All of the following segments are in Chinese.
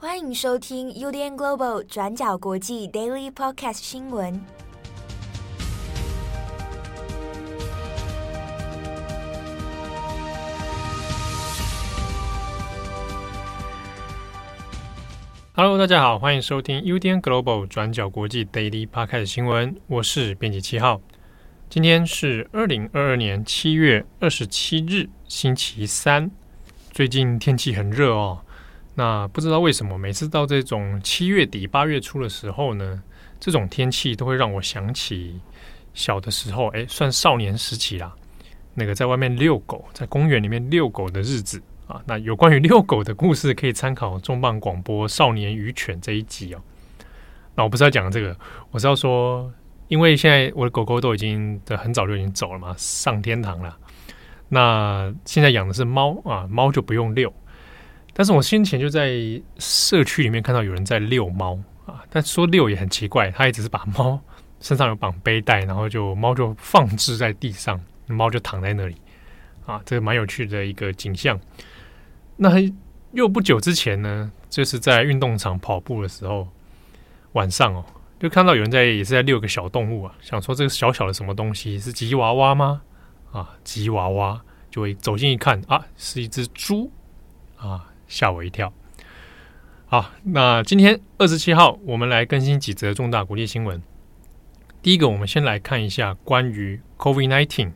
欢迎收听 UDN Global 转角国际 Daily Podcast 新闻。Hello，大家好，欢迎收听 UDN Global 转角国际 Daily Podcast 新闻。我是编辑七号。今天是二零二二年七月二十七日，星期三。最近天气很热哦，那不知道为什么，每次到这种七月底八月初的时候呢，这种天气都会让我想起小的时候，哎，算少年时期啦。那个在外面遛狗，在公园里面遛狗的日子啊。那有关于遛狗的故事，可以参考重磅广播《少年与犬》这一集哦。那我不是要讲这个，我是要说，因为现在我的狗狗都已经的很早就已经走了嘛，上天堂了。那现在养的是猫啊，猫就不用遛。但是我先前就在社区里面看到有人在遛猫啊，但说遛也很奇怪，他也只是把猫身上有绑背带，然后就猫就放置在地上，猫就躺在那里啊，这个蛮有趣的一个景象。那又不久之前呢，就是在运动场跑步的时候，晚上哦，就看到有人在也是在遛个小动物啊，想说这个小小的什么东西是吉娃娃吗？啊，吉娃娃就会走近一看啊，是一只猪啊，吓我一跳。好，那今天二十七号，我们来更新几则重大国际新闻。第一个，我们先来看一下关于 COVID-19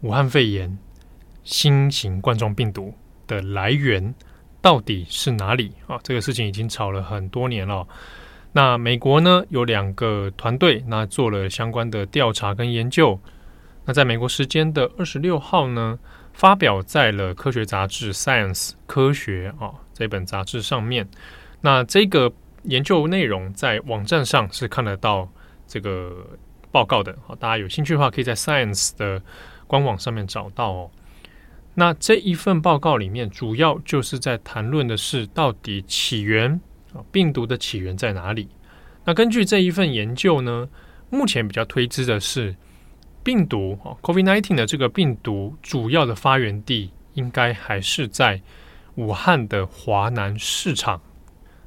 武汉肺炎新型冠状病毒的来源到底是哪里啊？这个事情已经吵了很多年了。那美国呢，有两个团队，那做了相关的调查跟研究。那在美国时间的二十六号呢，发表在了科学杂志《Science》科学啊这本杂志上面。那这个研究内容在网站上是看得到这个报告的。好，大家有兴趣的话，可以在《Science》的官网上面找到哦。那这一份报告里面，主要就是在谈论的是到底起源啊病毒的起源在哪里？那根据这一份研究呢，目前比较推知的是。病毒哦，COVID-19 的这个病毒主要的发源地应该还是在武汉的华南市场。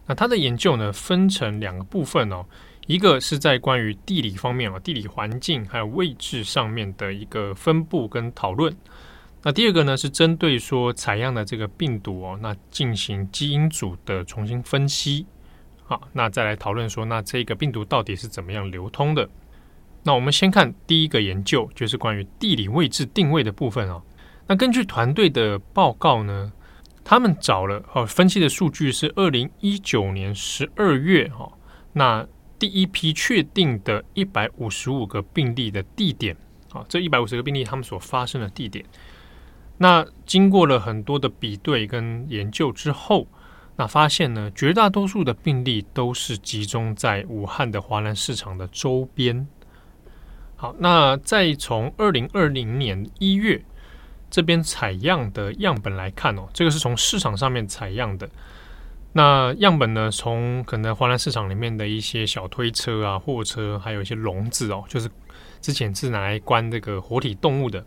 那它的研究呢，分成两个部分哦，一个是在关于地理方面哦，地理环境还有位置上面的一个分布跟讨论。那第二个呢，是针对说采样的这个病毒哦，那进行基因组的重新分析。好，那再来讨论说，那这个病毒到底是怎么样流通的？那我们先看第一个研究，就是关于地理位置定位的部分哦。那根据团队的报告呢，他们找了哦，分析的数据是二零一九年十二月哦，那第一批确定的一百五十五个病例的地点啊，这一百五十个病例他们所发生的地点。那经过了很多的比对跟研究之后，那发现呢，绝大多数的病例都是集中在武汉的华南市场的周边。好，那再从二零二零年一月这边采样的样本来看哦，这个是从市场上面采样的。那样本呢，从可能华南市场里面的一些小推车啊、货车，还有一些笼子哦，就是之前是拿来关这个活体动物的。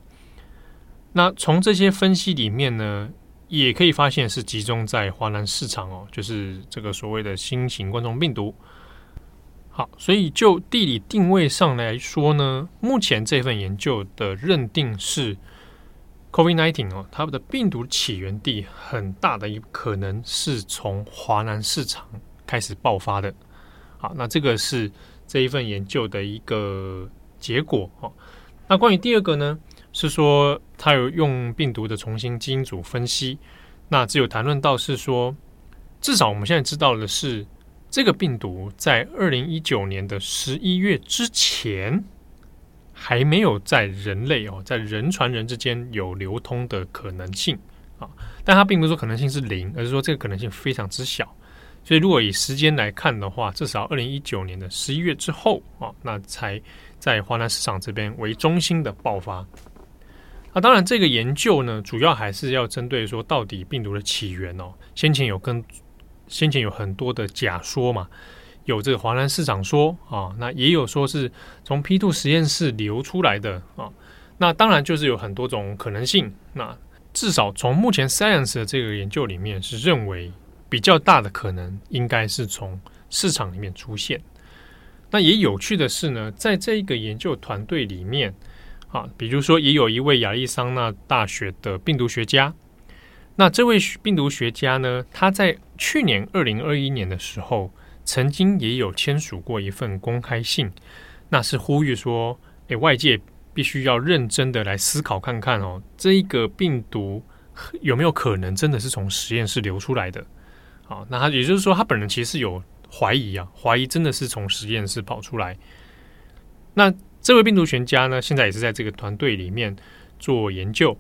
那从这些分析里面呢，也可以发现是集中在华南市场哦，就是这个所谓的新型冠状病毒。好，所以就地理定位上来说呢，目前这份研究的认定是 COVID-19 哦，它的病毒起源地很大的一可能是从华南市场开始爆发的。好，那这个是这一份研究的一个结果哦。那关于第二个呢，是说它有用病毒的重新基因组分析，那只有谈论到是说，至少我们现在知道的是。这个病毒在二零一九年的十一月之前还没有在人类哦，在人传人之间有流通的可能性啊，但它并不是说可能性是零，而是说这个可能性非常之小。所以如果以时间来看的话，至少二零一九年的十一月之后啊，那才在华南市场这边为中心的爆发。那当然，这个研究呢，主要还是要针对说到底病毒的起源哦，先前有跟。先前有很多的假说嘛，有这个华南市场说啊，那也有说是从 P2 实验室流出来的啊，那当然就是有很多种可能性。那至少从目前 Science 的这个研究里面是认为比较大的可能应该是从市场里面出现。那也有趣的是呢，在这一个研究团队里面啊，比如说也有一位亚利桑那大学的病毒学家。那这位病毒学家呢，他在去年二零二一年的时候，曾经也有签署过一份公开信，那是呼吁说，诶，外界必须要认真的来思考看看哦，这一个病毒有没有可能真的是从实验室流出来的？好，那他也就是说，他本人其实是有。怀疑啊，怀疑真的是从实验室跑出来。那这位病毒学家呢，现在也是在这个团队里面做研究。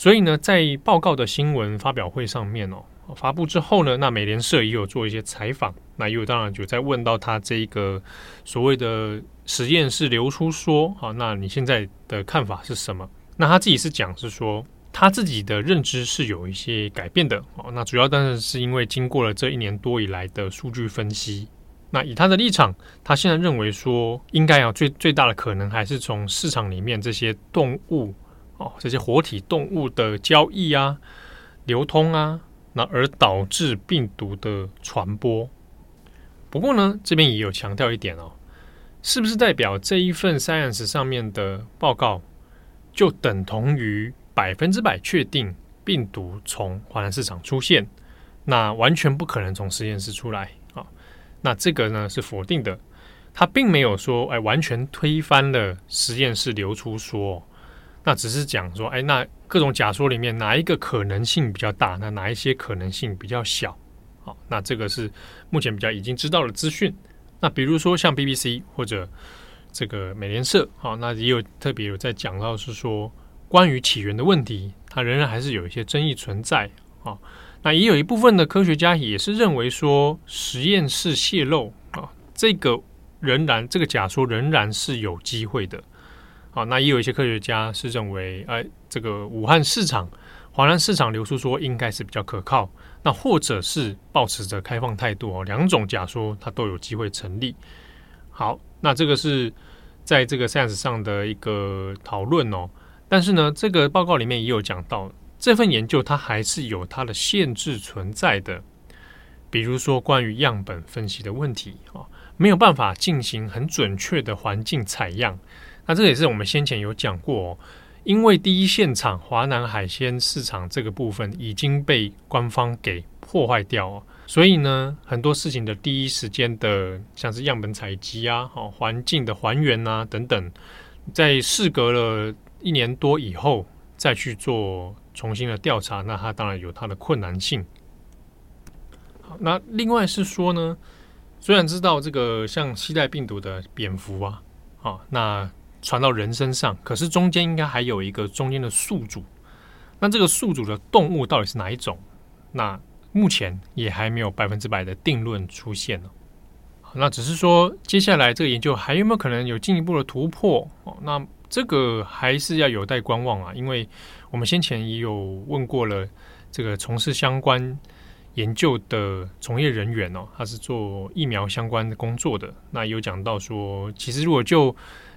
所以呢，在报告的新闻发表会上面哦，发布之后呢，那美联社也有做一些采访，那也有当然就在问到他这一个所谓的实验室流出说，好，那你现在的看法是什么？那他自己是讲是说。他自己的认知是有一些改变的哦，那主要当然是因为经过了这一年多以来的数据分析。那以他的立场，他现在认为说，应该啊最最大的可能还是从市场里面这些动物哦，这些活体动物的交易啊、流通啊，那而导致病毒的传播。不过呢，这边也有强调一点哦，是不是代表这一份 Science 上面的报告就等同于？百分之百确定病毒从华南市场出现，那完全不可能从实验室出来啊。那这个呢是否定的，他并没有说哎，完全推翻了实验室流出说，那只是讲说哎，那各种假说里面哪一个可能性比较大，那哪一些可能性比较小？好，那这个是目前比较已经知道的资讯。那比如说像 BBC 或者这个美联社，好，那也有特别有在讲到是说。关于起源的问题，它仍然还是有一些争议存在啊。那也有一部分的科学家也是认为说，实验室泄露啊，这个仍然这个假说仍然是有机会的。好，那也有一些科学家是认为，哎，这个武汉市场、华南市场流出说应该是比较可靠。那或者是抱持着开放态度哦，两种假说它都有机会成立。好，那这个是在这个 Science 上的一个讨论哦。但是呢，这个报告里面也有讲到，这份研究它还是有它的限制存在的，比如说关于样本分析的问题啊，没有办法进行很准确的环境采样。那这也是我们先前有讲过哦，因为第一现场华南海鲜市场这个部分已经被官方给破坏掉哦，所以呢，很多事情的第一时间的，像是样本采集啊、好环境的还原啊等等，在事隔了。一年多以后再去做重新的调查，那它当然有它的困难性。好，那另外是说呢，虽然知道这个像携带病毒的蝙蝠啊，啊，那传到人身上，可是中间应该还有一个中间的宿主。那这个宿主的动物到底是哪一种？那目前也还没有百分之百的定论出现呢。那只是说接下来这个研究还有没有可能有进一步的突破？哦，那。这个还是要有待观望啊，因为我们先前也有问过了，这个从事相关研究的从业人员哦，他是做疫苗相关的工作的，那有讲到说，其实如果就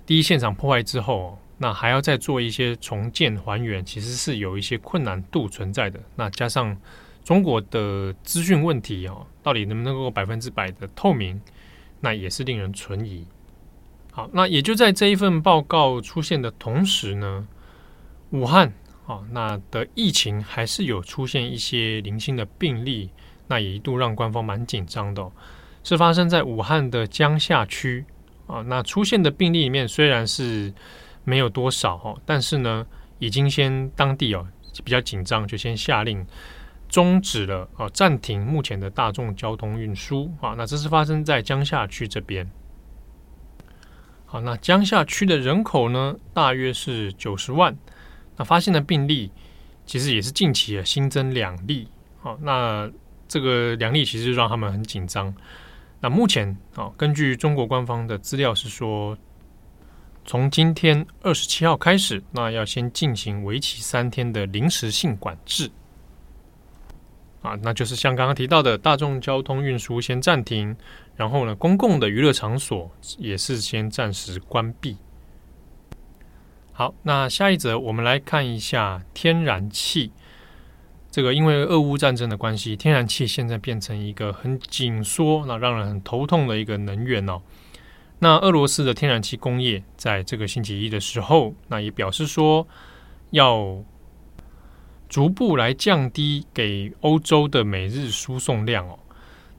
第一现场破坏之后，那还要再做一些重建还原，其实是有一些困难度存在的。那加上中国的资讯问题哦，到底能不能够百分之百的透明，那也是令人存疑。好，那也就在这一份报告出现的同时呢，武汉啊，那的疫情还是有出现一些零星的病例，那也一度让官方蛮紧张的，是发生在武汉的江夏区啊，那出现的病例里面虽然是没有多少哦，但是呢，已经先当地哦比较紧张，就先下令终止了啊，暂停目前的大众交通运输啊，那这是发生在江夏区这边。好，那江夏区的人口呢，大约是九十万。那发现的病例其实也是近期的新增两例。好，那这个两例其实让他们很紧张。那目前啊，根据中国官方的资料是说，从今天二十七号开始，那要先进行为期三天的临时性管制。啊，那就是像刚刚提到的大众交通运输先暂停，然后呢，公共的娱乐场所也是先暂时关闭。好，那下一则我们来看一下天然气。这个因为俄乌战争的关系，天然气现在变成一个很紧缩、那让人很头痛的一个能源哦。那俄罗斯的天然气工业在这个星期一的时候，那也表示说要逐步来降低给欧洲的每日输送量哦。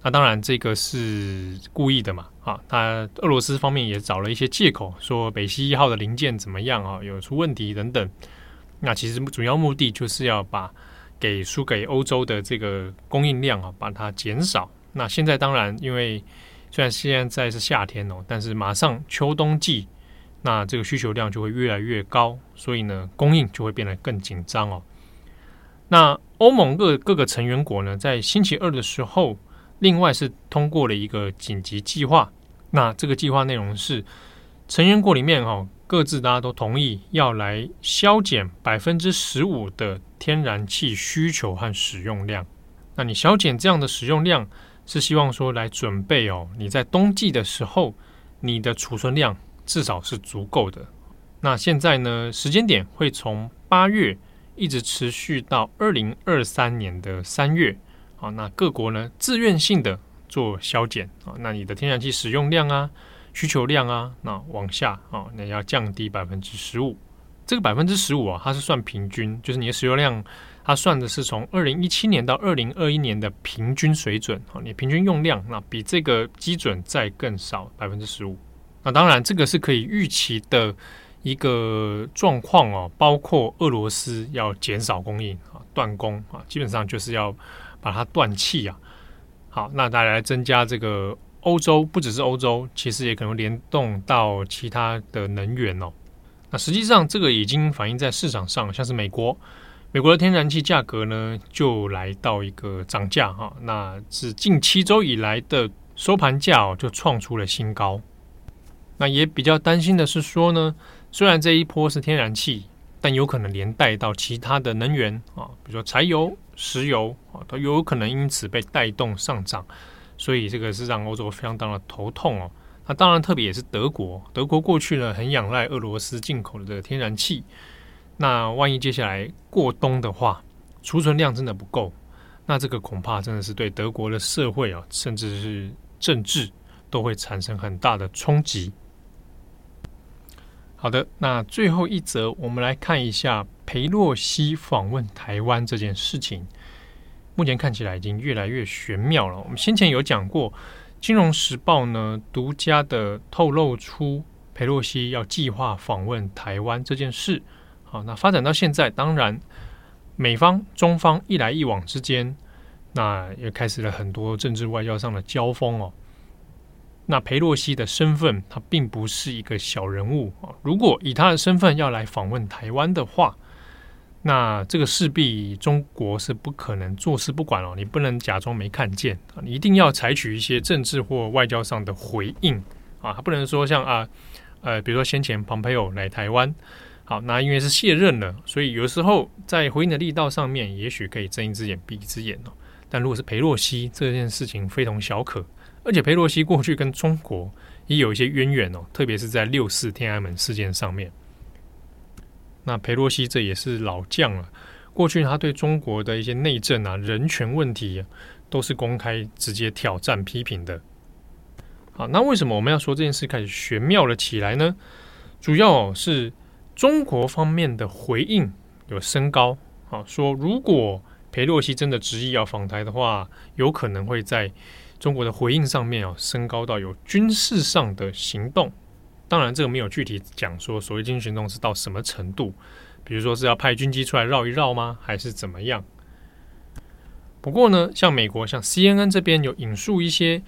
那当然这个是故意的嘛，啊，他俄罗斯方面也找了一些借口，说北溪一号的零件怎么样啊，有出问题等等。那其实主要目的就是要把给输给欧洲的这个供应量啊，把它减少。那现在当然，因为虽然现在是夏天哦，但是马上秋冬季，那这个需求量就会越来越高，所以呢，供应就会变得更紧张哦。那欧盟各各个成员国呢，在星期二的时候，另外是通过了一个紧急计划。那这个计划内容是，成员国里面哈，各自大家都同意要来削减百分之十五的天然气需求和使用量。那你削减这样的使用量，是希望说来准备哦，你在冬季的时候，你的储存量至少是足够的。那现在呢，时间点会从八月一直持续到二零二三年的三月。好，那各国呢自愿性的做削减啊，那你的天然气使用量啊。需求量啊，那往下啊，那要降低百分之十五。这个百分之十五啊，它是算平均，就是你的石油量，它算的是从二零一七年到二零二一年的平均水准啊，你平均用量，那比这个基准再更少百分之十五。那当然，这个是可以预期的一个状况哦，包括俄罗斯要减少供应啊，断供啊，基本上就是要把它断气啊。好，那大家来增加这个。欧洲不只是欧洲，其实也可能联动到其他的能源哦。那实际上，这个已经反映在市场上，像是美国，美国的天然气价格呢，就来到一个涨价哈。那是近七周以来的收盘价哦，就创出了新高。那也比较担心的是说呢，虽然这一波是天然气，但有可能连带到其他的能源啊，比如说柴油、石油啊，都有可能因此被带动上涨。所以这个是让欧洲非常大的头痛哦。那当然，特别也是德国，德国过去呢很仰赖俄罗斯进口的天然气。那万一接下来过冬的话，储存量真的不够，那这个恐怕真的是对德国的社会啊，甚至是政治都会产生很大的冲击。好的，那最后一则，我们来看一下裴洛西访问台湾这件事情。目前看起来已经越来越玄妙了。我们先前有讲过，《金融时报》呢独家的透露出裴洛西要计划访问台湾这件事。好，那发展到现在，当然美方、中方一来一往之间，那也开始了很多政治外交上的交锋哦。那裴洛西的身份，他并不是一个小人物啊。如果以他的身份要来访问台湾的话，那这个势必中国是不可能坐视不管哦，你不能假装没看见啊，你一定要采取一些政治或外交上的回应啊，不能说像啊呃，比如说先前庞培欧来台湾，好，那因为是卸任了，所以有时候在回应的力道上面，也许可以睁一只眼闭一只眼哦。但如果是裴洛西这件事情非同小可，而且裴洛西过去跟中国也有一些渊源哦，特别是在六四天安门事件上面。那裴洛西这也是老将了，过去他对中国的一些内政啊、人权问题，都是公开直接挑战批评的。好，那为什么我们要说这件事开始玄妙了起来呢？主要是中国方面的回应有升高，啊，说如果裴洛西真的执意要访台的话，有可能会在中国的回应上面啊升高到有军事上的行动。当然，这个没有具体讲说所谓军事行动是到什么程度，比如说是要派军机出来绕一绕吗，还是怎么样？不过呢，像美国像 CNN 这边有引述一些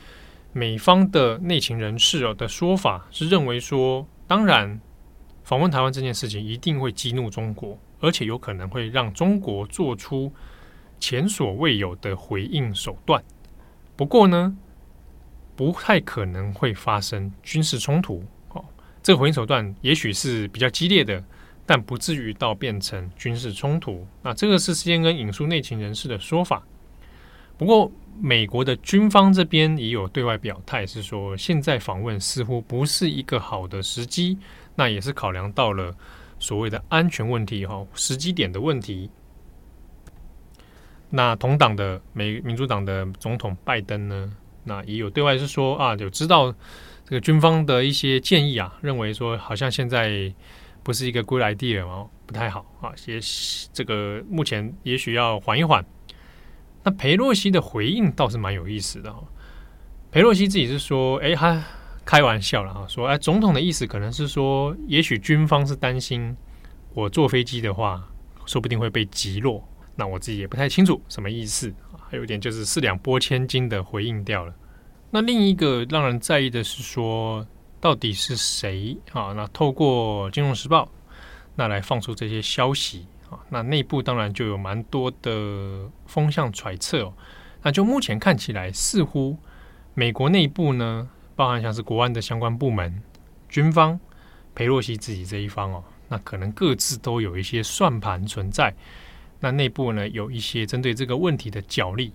美方的内情人士哦的说法，是认为说，当然访问台湾这件事情一定会激怒中国，而且有可能会让中国做出前所未有的回应手段。不过呢，不太可能会发生军事冲突。这个回应手段也许是比较激烈的，但不至于到变成军事冲突。那这个是 CNN 引述内情人士的说法。不过，美国的军方这边也有对外表态，是说现在访问似乎不是一个好的时机。那也是考量到了所谓的安全问题哈，时机点的问题。那同党的美民主党的总统拜登呢，那也有对外是说啊，有知道这个军方的一些建议啊，认为说好像现在不是一个 good idea 哦，不太好啊，也这个目前也许要缓一缓。那裴洛西的回应倒是蛮有意思的哈，裴洛西自己是说，哎，他开玩笑了哈，说哎，总统的意思可能是说，也许军方是担心我坐飞机的话，说不定会被击落。那我自己也不太清楚什么意思，还有一点就是四两拨千斤的回应掉了。那另一个让人在意的是说，到底是谁啊？那透过《金融时报》那来放出这些消息啊？那内部当然就有蛮多的风向揣测哦。那就目前看起来，似乎美国内部呢，包含像是国安的相关部门、军方、裴洛西自己这一方哦，那可能各自都有一些算盘存在。那内部呢，有一些针对这个问题的角力，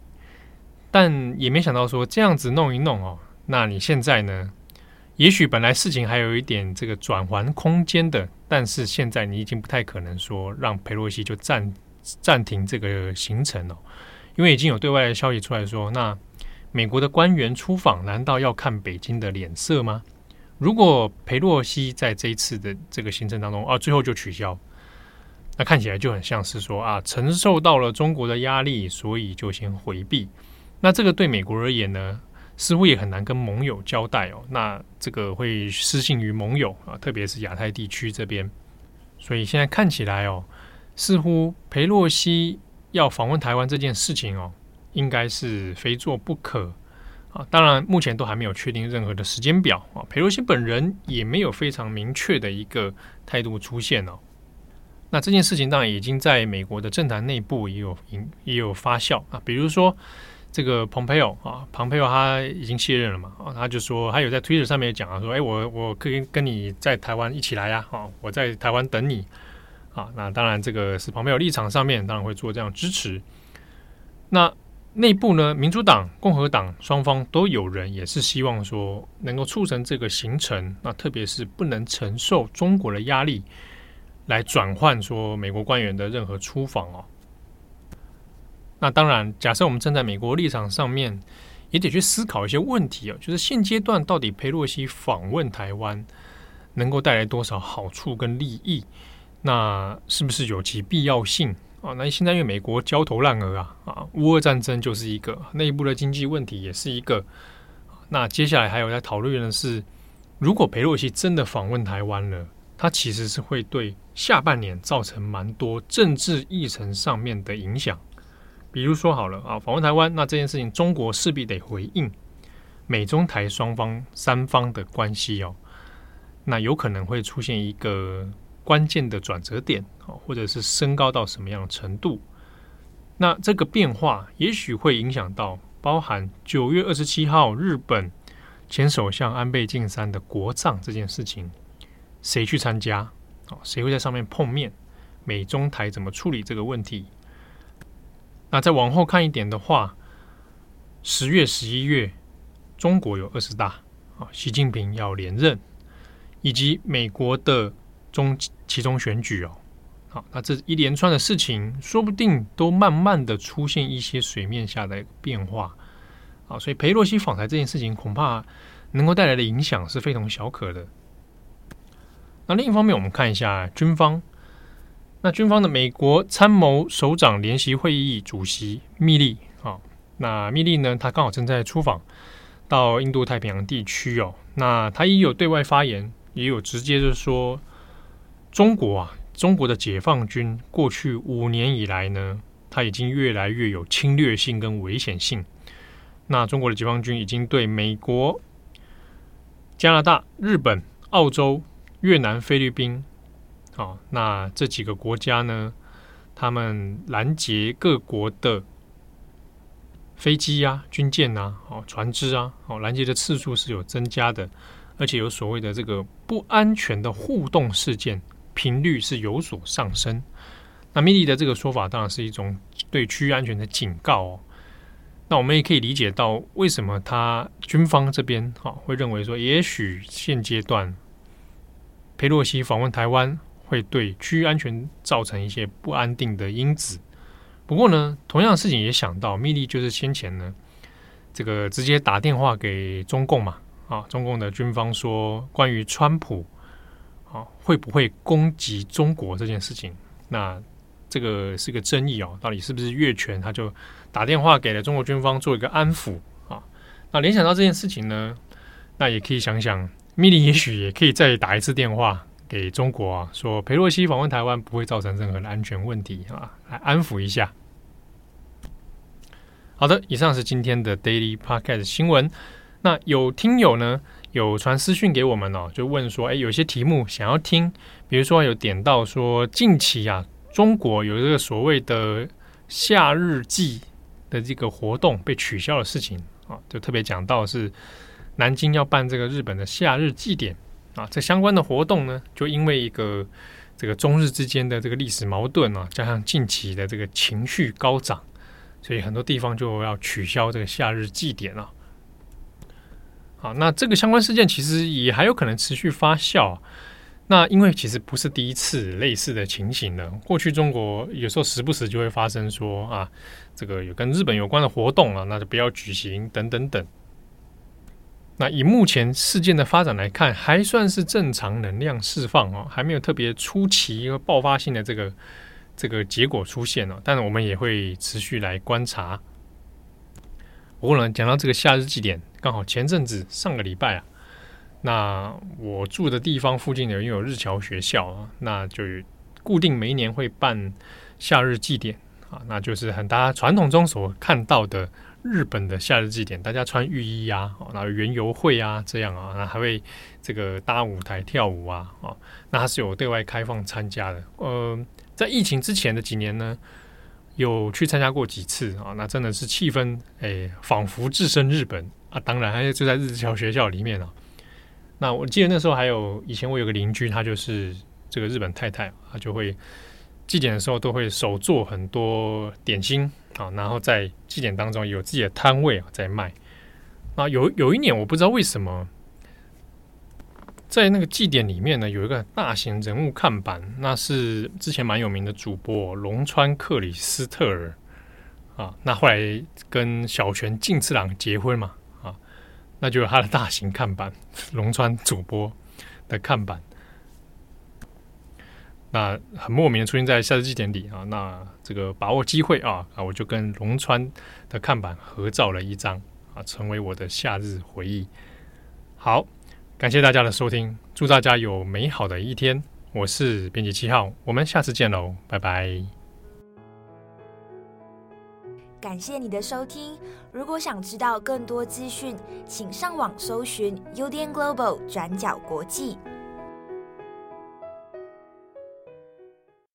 但也没想到说这样子弄一弄哦，那你现在呢，也许本来事情还有一点这个转圜空间的，但是现在你已经不太可能说让裴洛西就暂暂停这个行程了，因为已经有对外的消息出来说，那美国的官员出访难道要看北京的脸色吗？如果裴洛西在这一次的这个行程当中啊，最后就取消。那看起来就很像是说啊，承受到了中国的压力，所以就先回避。那这个对美国而言呢，似乎也很难跟盟友交代哦。那这个会失信于盟友啊，特别是亚太地区这边。所以现在看起来哦，似乎裴洛西要访问台湾这件事情哦，应该是非做不可啊。当然，目前都还没有确定任何的时间表啊。裴洛西本人也没有非常明确的一个态度出现哦。那这件事情当然已经在美国的政坛内部也有引也有发酵啊，比如说这个蓬佩奥啊，蓬佩奥他已经卸任了嘛啊，他就说他有在推特上面讲啊，说哎，我我可以跟你在台湾一起来呀，啊，我在台湾等你啊。那当然这个是蓬佩奥立场上面当然会做这样支持。那内部呢，民主党、共和党双方都有人也是希望说能够促成这个行程，那特别是不能承受中国的压力。来转换说美国官员的任何出访哦，那当然，假设我们站在美国立场上面，也得去思考一些问题哦，就是现阶段到底裴洛西访问台湾能够带来多少好处跟利益？那是不是有其必要性啊？那现在因为美国焦头烂额啊啊，乌俄战争就是一个内部的经济问题，也是一个。那接下来还有在讨论的是，如果裴洛西真的访问台湾了。它其实是会对下半年造成蛮多政治议程上面的影响，比如说好了啊，访问台湾，那这件事情中国势必得回应美中台双方三方的关系哦，那有可能会出现一个关键的转折点哦，或者是升高到什么样的程度？那这个变化也许会影响到包含九月二十七号日本前首相安倍晋三的国葬这件事情。谁去参加？哦，谁会在上面碰面？美中台怎么处理这个问题？那再往后看一点的话，十月、十一月，中国有二十大啊，习近平要连任，以及美国的中其中选举哦。好，那这一连串的事情，说不定都慢慢的出现一些水面下的变化啊。所以裴洛西访台这件事情，恐怕能够带来的影响是非同小可的。那另一方面，我们看一下军方。那军方的美国参谋首长联席会议主席密利啊，那密利呢，他刚好正在出访到印度太平洋地区哦。那他也有对外发言，也有直接就说，中国啊，中国的解放军过去五年以来呢，他已经越来越有侵略性跟危险性。那中国的解放军已经对美国、加拿大、日本、澳洲。越南、菲律宾，好，那这几个国家呢，他们拦截各国的飞机啊、军舰啊、哦船只啊，哦拦截的次数是有增加的，而且有所谓的这个不安全的互动事件频率是有所上升。那米利的这个说法当然是一种对区域安全的警告哦。那我们也可以理解到，为什么他军方这边哈会认为说，也许现阶段。裴洛西访问台湾会对区域安全造成一些不安定的因子，不过呢，同样的事情也想到，密利就是先前呢，这个直接打电话给中共嘛，啊，中共的军方说关于川普啊会不会攻击中国这件事情，那这个是个争议哦，到底是不是越权？他就打电话给了中国军方做一个安抚啊。那联想到这件事情呢，那也可以想想，密利也许也可以再打一次电话。给中国啊，说裴洛西访问台湾不会造成任何的安全问题啊，来安抚一下。好的，以上是今天的 Daily Podcast 新闻。那有听友呢，有传私讯给我们哦，就问说，哎，有些题目想要听，比如说有点到说近期啊，中国有这个所谓的夏日祭的这个活动被取消的事情啊，就特别讲到是南京要办这个日本的夏日祭典。啊，这相关的活动呢，就因为一个这个中日之间的这个历史矛盾啊，加上近期的这个情绪高涨，所以很多地方就要取消这个夏日祭典了。好，那这个相关事件其实也还有可能持续发酵。那因为其实不是第一次类似的情形了，过去中国有时候时不时就会发生说啊，这个有跟日本有关的活动啊，那就不要举行等等等。那以目前事件的发展来看，还算是正常能量释放哦，还没有特别出奇和爆发性的这个这个结果出现哦。但是我们也会持续来观察。不过呢，讲到这个夏日祭典，刚好前阵子上个礼拜啊，那我住的地方附近有有日侨学校啊，那就固定每一年会办夏日祭典啊，那就是很大家传统中所看到的。日本的夏日祭典，大家穿浴衣啊，然后园游会啊，这样啊，那还会这个搭舞台跳舞啊，啊，那它是有对外开放参加的。呃，在疫情之前的几年呢，有去参加过几次啊，那真的是气氛，哎，仿佛置身日本啊。当然，还有就在日侨学校里面啊。那我记得那时候还有以前我有个邻居，他就是这个日本太太，他就会祭典的时候都会手做很多点心。啊，然后在祭典当中有自己的摊位啊，在卖。啊，有有一年我不知道为什么，在那个祭典里面呢，有一个大型人物看板，那是之前蛮有名的主播龙川克里斯特尔啊。那后来跟小泉进次郎结婚嘛，啊，那就有他的大型看板，龙川主播的看板。那很莫名的出现在夏日祭典里啊，那这个把握机会啊啊，我就跟龙川的看板合照了一张啊，成为我的夏日回忆。好，感谢大家的收听，祝大家有美好的一天。我是编辑七号，我们下次见喽，拜拜。感谢你的收听，如果想知道更多资讯，请上网搜寻 UDN Global 转角国际。